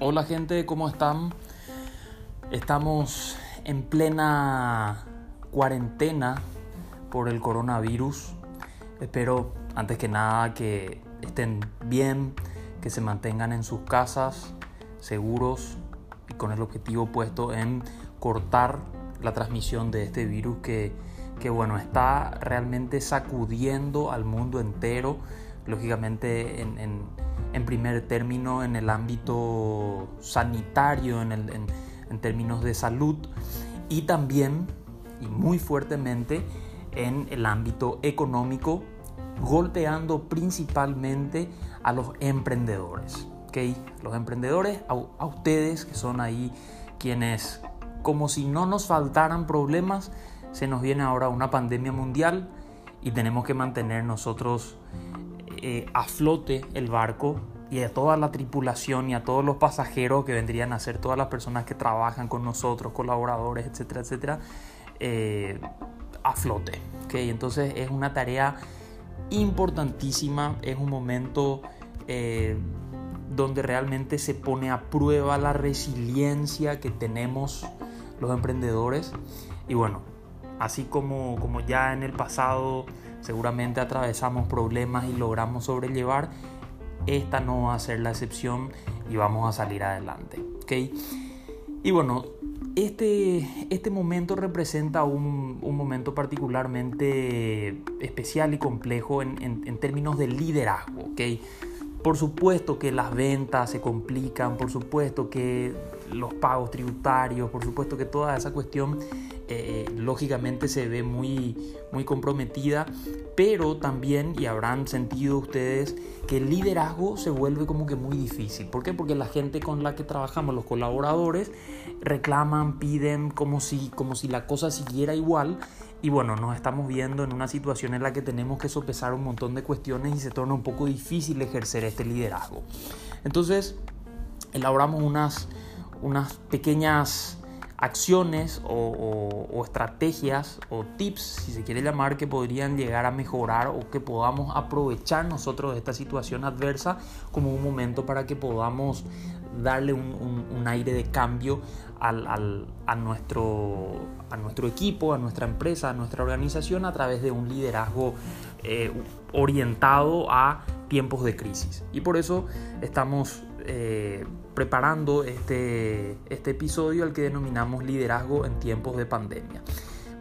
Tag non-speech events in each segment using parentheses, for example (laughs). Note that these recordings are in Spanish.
Hola gente, ¿cómo están? Estamos en plena cuarentena por el coronavirus. Espero antes que nada que estén bien, que se mantengan en sus casas, seguros y con el objetivo puesto en cortar la transmisión de este virus que, que bueno, está realmente sacudiendo al mundo entero, lógicamente en, en en primer término en el ámbito sanitario, en, en, términos de salud y también y muy fuertemente en el ámbito económico, golpeando principalmente a los emprendedores. ¿okay? Los emprendedores, a, a ustedes que son ahí quienes, como si no nos faltaran problemas, se nos viene ahora una pandemia mundial y tenemos que mantener nosotros eh, a flote el barco y a toda la tripulación y a todos los pasajeros que vendrían a ser todas las personas que trabajan con nosotros, colaboradores, etcétera, etcétera, eh, a flote. ¿okay? Entonces es una tarea importantísima, es un momento eh, donde realmente se pone a prueba la resiliencia que tenemos los emprendedores y bueno, así como, como ya en el pasado seguramente atravesamos problemas y logramos sobrellevar, esta no va a ser la excepción y vamos a salir adelante. ¿okay? Y bueno, este, este momento representa un, un momento particularmente especial y complejo en, en, términos de liderazgo. ¿okay? Por supuesto que las ventas se complican, por supuesto que los pagos tributarios, por supuesto que toda esa cuestión eh, lógicamente se ve muy, muy comprometida, pero también, y habrán sentido ustedes, que el liderazgo se vuelve como que muy difícil. ¿Por qué? Porque la gente con la que trabajamos, los colaboradores, reclaman, piden como si, como si la cosa siguiera igual. Y bueno, nos estamos viendo en una situación en la que tenemos que sopesar un montón de cuestiones y se torna un poco difícil ejercer este liderazgo. Entonces, elaboramos unas, unas pequeñas acciones o, estrategias o tips, si se quiere llamar, que podrían llegar a mejorar o que podamos aprovechar nosotros de esta situación adversa como un momento para que podamos darle un, aire de cambio a, nuestro, a nuestro equipo, a nuestra empresa, a nuestra organización a través de un liderazgo eh, orientado a tiempos de crisis. Y por eso estamos eh, preparando este, este episodio al que denominamos liderazgo en tiempos de pandemia.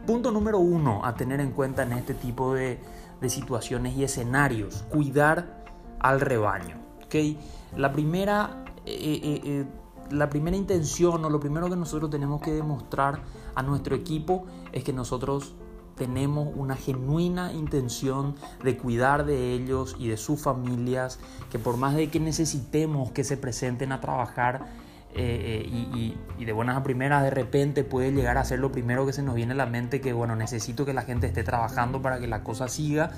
Punto número uno a tener en cuenta en este tipo de, de situaciones y escenarios, cuidar al rebaño. ¿okay? La, primera, eh, eh, la primera intención o lo primero que nosotros tenemos que demostrar a nuestro equipo es que nosotros tenemos una genuina intención de cuidar de ellos y de sus familias, que por más de que necesitemos que se presenten a trabajar eh, eh, y, de buenas a primeras de repente puede llegar a ser lo primero que se nos viene a la mente que bueno, necesito que la gente esté trabajando para que la cosa siga.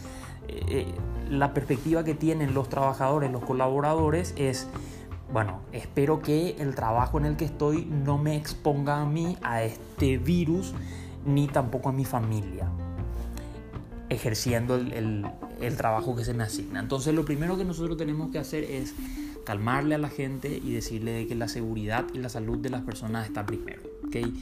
Eh, la perspectiva que tienen los trabajadores, los colaboradores es bueno, espero que el trabajo en el que estoy no me exponga a mí a este virus ni tampoco a mi familia ejerciendo el, trabajo que se me asigna. Entonces lo primero que nosotros tenemos que hacer es calmarle a la gente y decirle de que la seguridad y la salud de las personas está primero. ¿okay?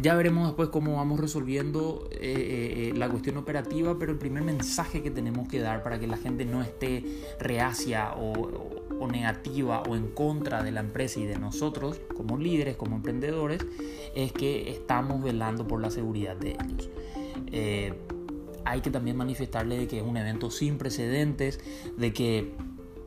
Ya veremos después cómo vamos resolviendo eh, eh, eh, la cuestión operativa, pero el primer mensaje que tenemos que dar para que la gente no esté reacia o, negativa o en contra de la empresa y de nosotros como líderes, como emprendedores, es que estamos velando por la seguridad de ellos. hay que también manifestarle que es un evento sin precedentes, de que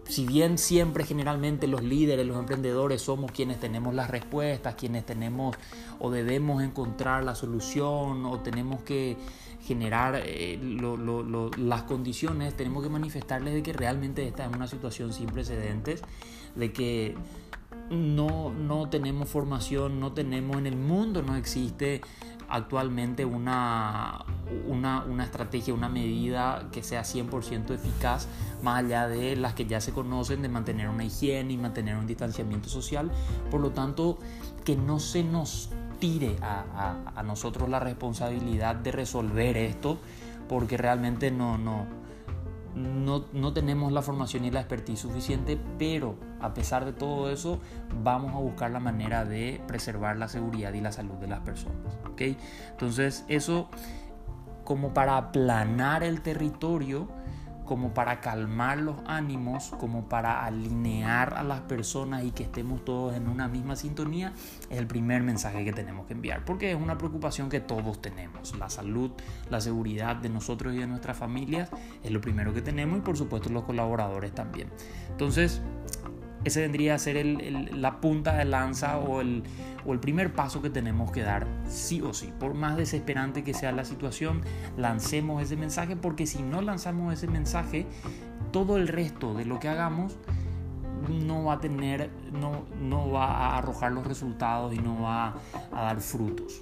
si bien siempre generalmente los líderes, los emprendedores somos quienes tenemos las respuestas, quienes tenemos o debemos encontrar la solución o tenemos que generar eh, las condiciones, tenemos que manifestarles de que realmente esta es una situación sin precedentes, de que no, no tenemos formación, no tenemos en el mundo, no existe actualmente una, una, una, estrategia, una medida que sea 100% eficaz, más allá de las que ya se conocen, de mantener una higiene y mantener un distanciamiento social. Por lo tanto, que no se nos tire a, a, a nosotros la responsabilidad de resolver esto, porque realmente no, no, no, no, tenemos la formación y la expertise suficiente, pero a pesar de todo eso, vamos a buscar la manera de preservar la seguridad y la salud de las personas. ¿okay? Entonces, eso como para aplanar el territorio, como para calmar los ánimos, como para alinear a las personas y que estemos todos en una misma sintonía, es el primer mensaje que tenemos que enviar, porque es una preocupación que todos tenemos. La salud, la seguridad de nosotros y de nuestras familias es lo primero que tenemos y por supuesto los colaboradores también. Entonces, ese vendría a ser la punta de lanza o el, primer paso que tenemos que dar, sí o sí. Por más desesperante que sea la situación, lancemos ese mensaje, porque si no lanzamos ese mensaje, todo el resto de lo que hagamos no va a tener, no, va a arrojar los resultados y no va a dar frutos.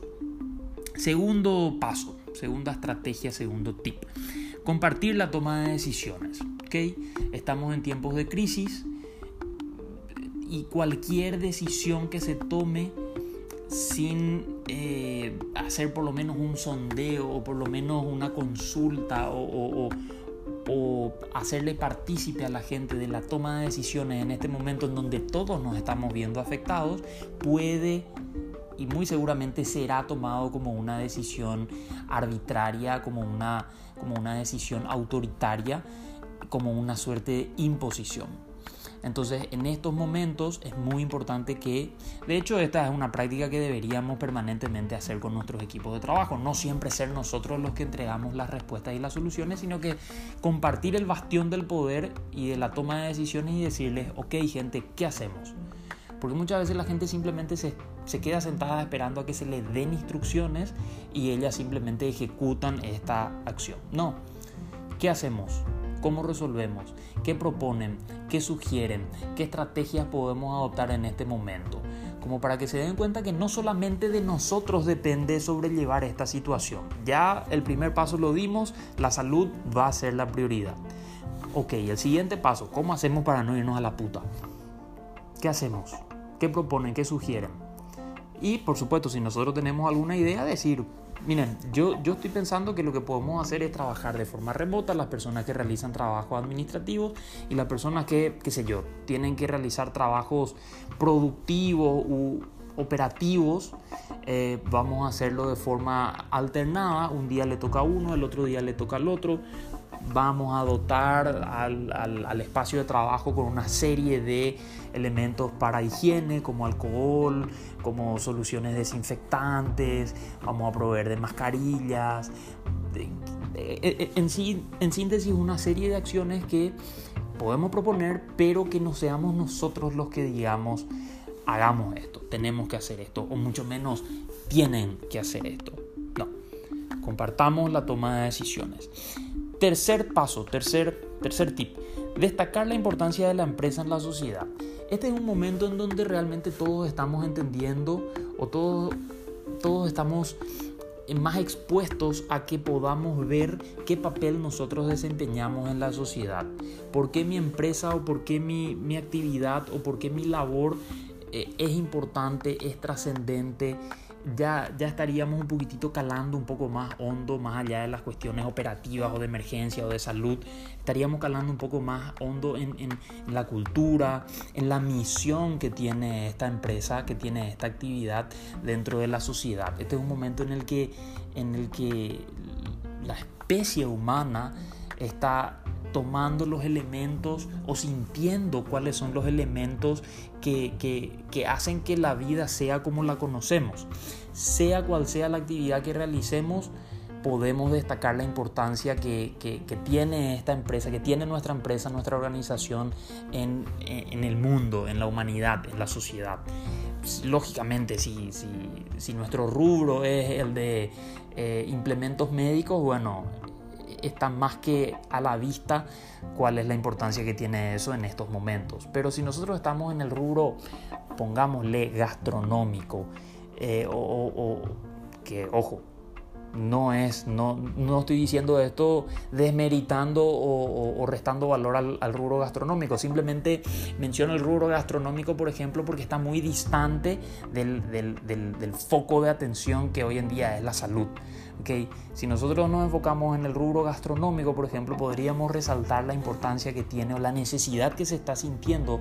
Segundo paso, segunda estrategia, segundo tip. Compartir la toma de decisiones. Estamos en tiempos de crisis y cualquier decisión que se tome sin eh, hacer por lo menos un sondeo o por lo menos una consulta o, hacerle partícipe a la gente de la toma de decisiones en este momento en donde todos nos estamos viendo afectados, puede y muy seguramente será tomado como una decisión arbitraria, como una, como una decisión autoritaria, como una suerte de imposición. Entonces, en estos momentos es muy importante que, de hecho, esta es una práctica que deberíamos permanentemente hacer con nuestros equipos de trabajo. No siempre ser nosotros los que entregamos las respuestas y las soluciones, sino que compartir el bastión del poder y de la toma de decisiones y decirles, ok, gente, ¿qué hacemos? Porque muchas veces la gente simplemente se, queda sentada esperando a que se le den instrucciones y ellas simplemente ejecutan esta acción. No, ¿qué hacemos? ¿Cómo resolvemos? ¿Qué proponen? ¿Qué sugieren? ¿Qué estrategias podemos adoptar en este momento? Como para que se den cuenta que no solamente de nosotros depende sobrellevar esta situación. Ya el primer paso lo dimos, la salud va a ser la prioridad. Ok, el siguiente paso, ¿cómo hacemos para no irnos a la puta? ¿Qué hacemos? ¿Qué proponen? ¿Qué sugieren? Y por supuesto, si nosotros tenemos alguna idea, decir, Miren, yo, yo estoy pensando que lo que podemos hacer es trabajar de forma remota, las personas que realizan trabajos administrativos y las personas que, qué sé yo, tienen que realizar trabajos productivos u operativos, eh, vamos a hacerlo de forma alternada, un día le toca a uno, el otro día le toca al otro, vamos a dotar al, al, espacio de trabajo con una serie de elementos para higiene como alcohol, como soluciones desinfectantes, vamos a proveer de mascarillas, en, sí, en síntesis una serie de acciones que podemos proponer pero que no seamos nosotros los que digamos hagamos esto, tenemos que hacer esto o mucho menos tienen que hacer esto. No, compartamos la toma de decisiones. Tercer paso, tercer, tercer tip, destacar la importancia de la empresa en la sociedad. Este es un momento en donde realmente todos estamos entendiendo o todos, todos estamos más expuestos a que podamos ver qué papel nosotros desempeñamos en la sociedad. ¿Por qué mi empresa o por qué mi, mi actividad o por qué mi labor eh, es importante, es trascendente? Ya, ya estaríamos un poquitito calando un poco más hondo, más allá de las cuestiones operativas o de emergencia o de salud, estaríamos calando un poco más hondo en, en, la cultura, en la misión que tiene esta empresa, que tiene esta actividad dentro de la sociedad. Este es un momento en el que, en el que la especie humana está tomando los elementos o sintiendo cuáles son los elementos que, que, hacen que la vida sea como la conocemos. Sea cual sea la actividad que realicemos, podemos destacar la importancia que, que, tiene esta empresa, que tiene nuestra empresa, nuestra organización en, en, el mundo, en la humanidad, en la sociedad. Lógicamente, si, si, si nuestro rubro es el de eh, implementos médicos, bueno, está más que a la vista cuál es la importancia que tiene eso en estos momentos. Pero si nosotros estamos en el rubro, pongámosle gastronómico, eh, o, que, ojo, no es, no, no estoy diciendo esto desmeritando o, restando valor al, rubro gastronómico, simplemente menciono el rubro gastronómico, por ejemplo, porque está muy distante del, del foco de atención que hoy en día es la salud Okay. Si nosotros nos enfocamos en el rubro gastronómico, por ejemplo, podríamos resaltar la importancia que tiene o la necesidad que se está sintiendo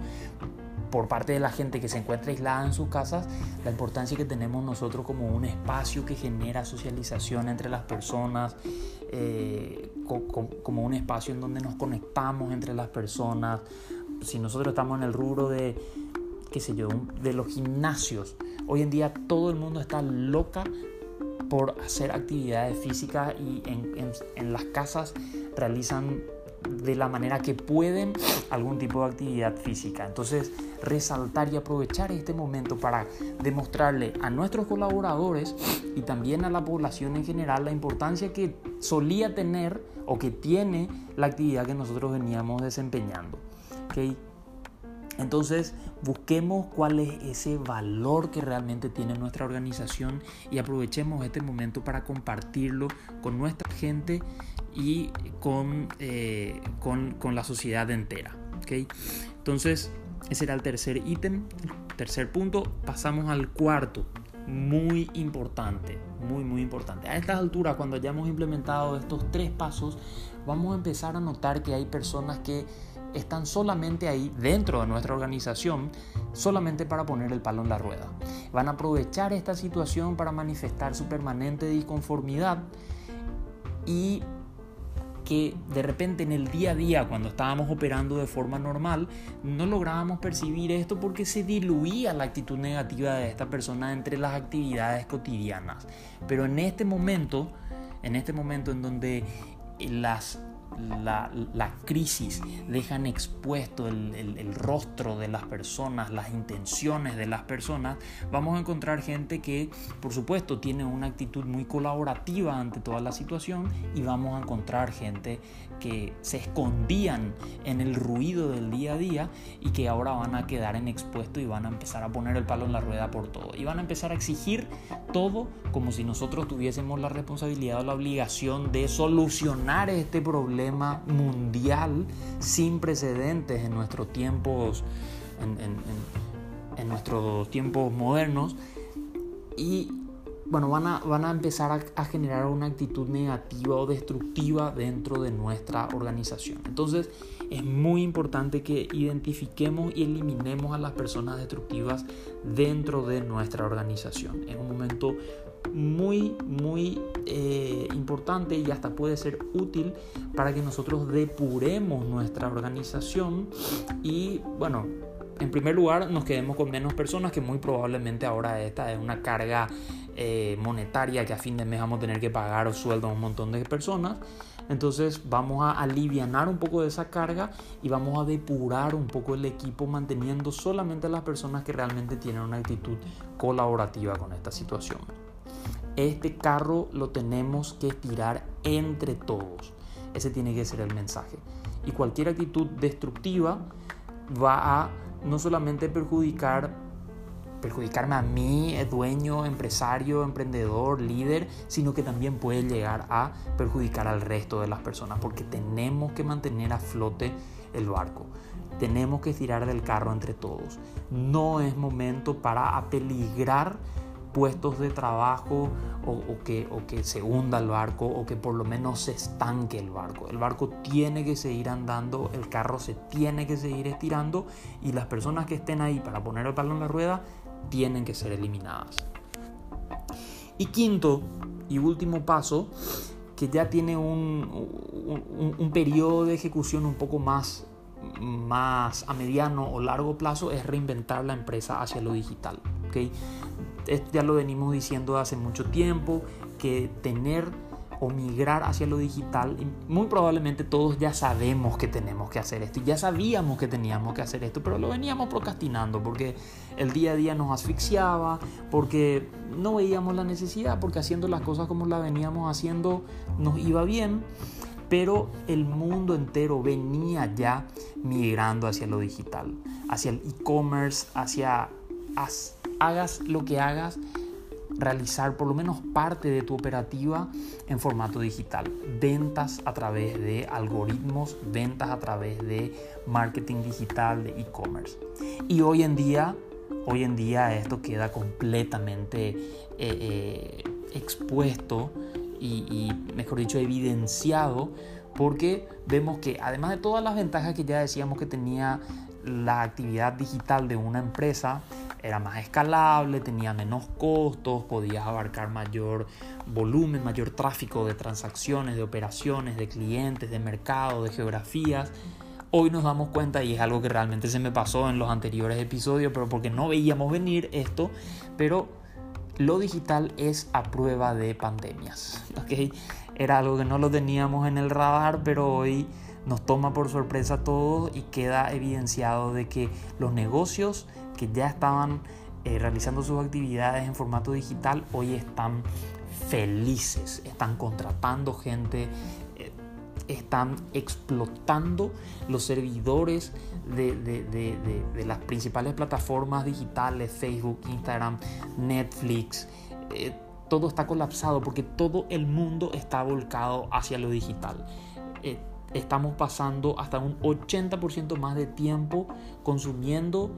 por parte de la gente que se encuentra aislada en sus casas, la importancia que tenemos nosotros como un espacio que genera socialización entre las personas, eh, como un espacio en donde nos conectamos entre las personas. Si nosotros estamos en el rubro de, qué sé yo, de los gimnasios, hoy en día todo el mundo está loca por hacer actividades físicas y en las casas realizan de la manera que pueden algún tipo de actividad física. Entonces, resaltar y aprovechar este momento para demostrarle a nuestros colaboradores y también a la población en general la importancia que solía tener o que tiene la actividad que nosotros veníamos desempeñando. Entonces, busquemos cuál es ese valor que realmente tiene nuestra organización y aprovechemos este momento para compartirlo con nuestra gente y con, eh, con, la sociedad entera. Entonces, ese era el tercer ítem. Tercer punto, pasamos al cuarto. Muy importante, muy, muy importante. A estas alturas, cuando hayamos implementado estos tres pasos, vamos a empezar a notar que hay personas que están solamente ahí dentro de nuestra organización, solamente para poner el palo en la rueda. Van a aprovechar esta situación para manifestar su permanente disconformidad y que de repente en el día a día, cuando estábamos operando de forma normal, no lográbamos percibir esto porque se diluía la actitud negativa de esta persona entre las actividades cotidianas. Pero en este momento, en este momento en donde las la, crisis, dejan expuesto el, rostro de las personas, las intenciones de las personas, vamos a encontrar gente que, por supuesto, tiene una actitud muy colaborativa ante toda la situación y vamos a encontrar gente que se escondían en el ruido del día a día y que ahora van a quedar en y van a empezar a poner el palo en la rueda por todo. Y van a empezar a exigir todo como si nosotros tuviésemos la responsabilidad o la obligación de solucionar este problema mundial sin precedentes en nuestros tiempos, en, nuestros tiempos modernos. Y bueno, van a, van a empezar a, generar una actitud negativa o destructiva dentro de nuestra organización. Entonces es muy importante que identifiquemos y eliminemos a las personas destructivas dentro de nuestra organización. Es un momento muy, muy eh, importante y hasta puede ser útil para que nosotros depuremos nuestra organización y bueno, en primer lugar nos quedemos con menos personas que muy probablemente ahora esta es una carga eh, monetaria que a fin de mes vamos a tener que pagar sueldo a un montón de personas. Entonces vamos a aliviar un poco de esa carga y vamos a depurar un poco el equipo manteniendo solamente a las personas que realmente tienen una actitud colaborativa con esta situación. Este carro lo tenemos que tirar entre todos. Ese tiene que ser el mensaje. Y cualquier actitud destructiva va a no solamente perjudicar perjudicarme a mí, dueño, empresario, emprendedor, líder, sino que también puede llegar a perjudicar al resto de las personas, porque tenemos que mantener a flote el barco. Tenemos que tirar del carro entre todos. No es momento para apeligrar puestos de trabajo o, que, o que se hunda el barco o que por lo menos se estanque el barco. El barco tiene que seguir andando, el carro se tiene que seguir estirando y las personas que estén ahí para poner el palo en la rueda tienen que ser eliminadas. Y quinto y último paso, que ya tiene un, un, periodo de ejecución un poco más, más a mediano o largo plazo, es reinventar la empresa hacia lo digital. ¿Okay? ya lo venimos diciendo hace mucho tiempo, que tener o migrar hacia lo digital, muy probablemente todos ya sabemos que tenemos que hacer esto ya sabíamos que teníamos que hacer esto, pero lo veníamos procrastinando porque el día a día nos asfixiaba, porque no veíamos la necesidad, porque haciendo las cosas como las veníamos haciendo nos iba bien, pero el mundo entero venía ya migrando hacia lo digital, hacia el e-commerce, hacia hagas lo que hagas, realizar por lo menos parte de tu operativa en formato digital. Ventas a través de algoritmos, ventas a través de marketing digital, de e-commerce. Y hoy en día, hoy en día esto queda completamente eh, eh, expuesto y, mejor dicho, evidenciado porque vemos que además de todas las ventajas que ya decíamos que tenía la actividad digital de una empresa, era más escalable, tenía menos costos, podías abarcar mayor volumen, mayor tráfico de transacciones, de operaciones, de clientes, de mercado, de geografías. Hoy nos damos cuenta, y es algo que realmente se me pasó en los anteriores episodios, pero porque no veíamos venir esto, pero lo digital es a prueba de pandemias. (laughs) ¿okay? Era algo que no lo teníamos en el radar, pero hoy nos toma por sorpresa a todos y queda evidenciado de que los negocios que ya estaban eh, realizando sus actividades en formato digital hoy están felices, están contratando gente, eh, están explotando los servidores de, las principales plataformas digitales, Facebook, Instagram, Netflix. Eh, todo está colapsado porque todo el mundo está volcado hacia lo digital. Estamos pasando hasta un 80% más de tiempo consumiendo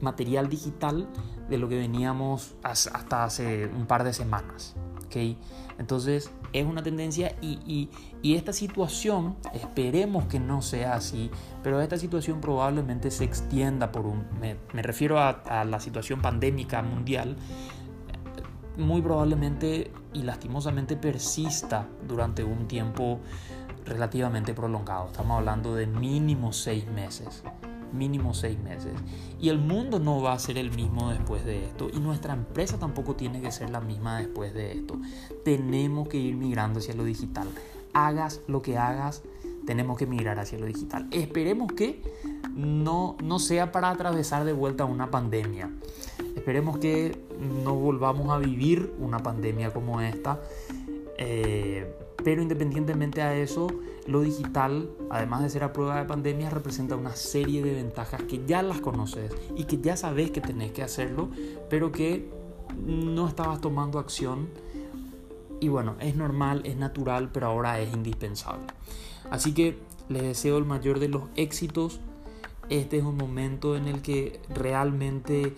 material digital de lo que veníamos hasta hace un par de semanas. ¿okay? Entonces es una tendencia y, esta situación, esperemos que no sea así, pero esta situación probablemente se extienda por un, me, refiero a, la situación pandémica mundial, muy probablemente y lastimosamente persista durante un tiempo relativamente prolongado. Estamos hablando de mínimo seis meses mínimo seis meses. Y el mundo no va a ser el mismo después de esto. Y nuestra empresa tampoco tiene que ser la misma después de esto. Tenemos que ir migrando hacia lo digital. Hagas lo que hagas, tenemos que migrar hacia lo digital. Esperemos que no, no sea para atravesar de vuelta una pandemia. Esperemos que no volvamos a vivir una pandemia como esta. Eh, pero independientemente a eso, lo digital, además de ser a prueba de pandemia, representa una serie de ventajas que ya las conoces y que ya sabes que tenés que hacerlo, pero que no estabas tomando acción. Y bueno, es normal, es natural, pero ahora es indispensable. Así que les deseo el mayor de los éxitos. Este es un momento en el que realmente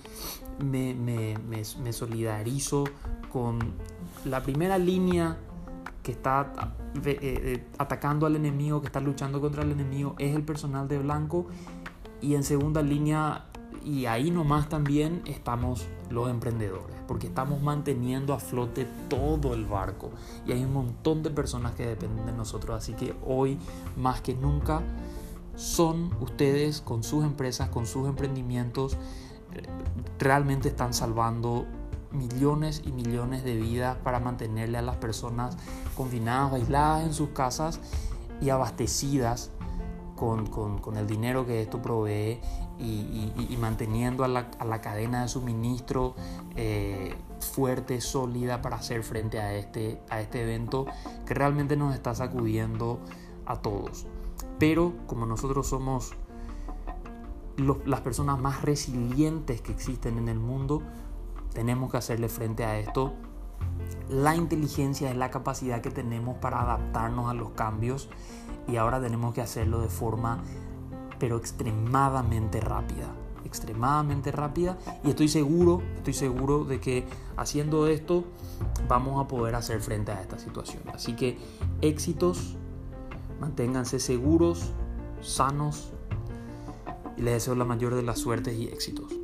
me, me, me solidarizo con la primera línea que está eh, eh, atacando al enemigo, que está luchando contra el enemigo, es el personal de blanco. Y en segunda línea, y ahí nomás también estamos los emprendedores, porque estamos manteniendo a flote todo el barco. Y hay un montón de personas que dependen de nosotros. Así que hoy, más que nunca, son ustedes con sus empresas, con sus emprendimientos, eh, realmente están salvando millones y millones de vidas para mantenerle a las personas confinadas, aisladas en sus casas y abastecidas con, el dinero que esto provee y, manteniendo a la, cadena de suministro eh, fuerte, sólida para hacer frente a este, a este evento que realmente nos está sacudiendo a todos. Pero como nosotros somos las personas más resilientes que existen en el mundo, tenemos que hacerle frente a esto. La inteligencia es la capacidad que tenemos para adaptarnos a los cambios y ahora tenemos que hacerlo de forma pero extremadamente rápida, extremadamente rápida y estoy seguro, estoy seguro de que haciendo esto vamos a poder hacer frente a esta situación. Así que éxitos, manténganse seguros, sanos y les deseo la mayor de las suertes y éxitos.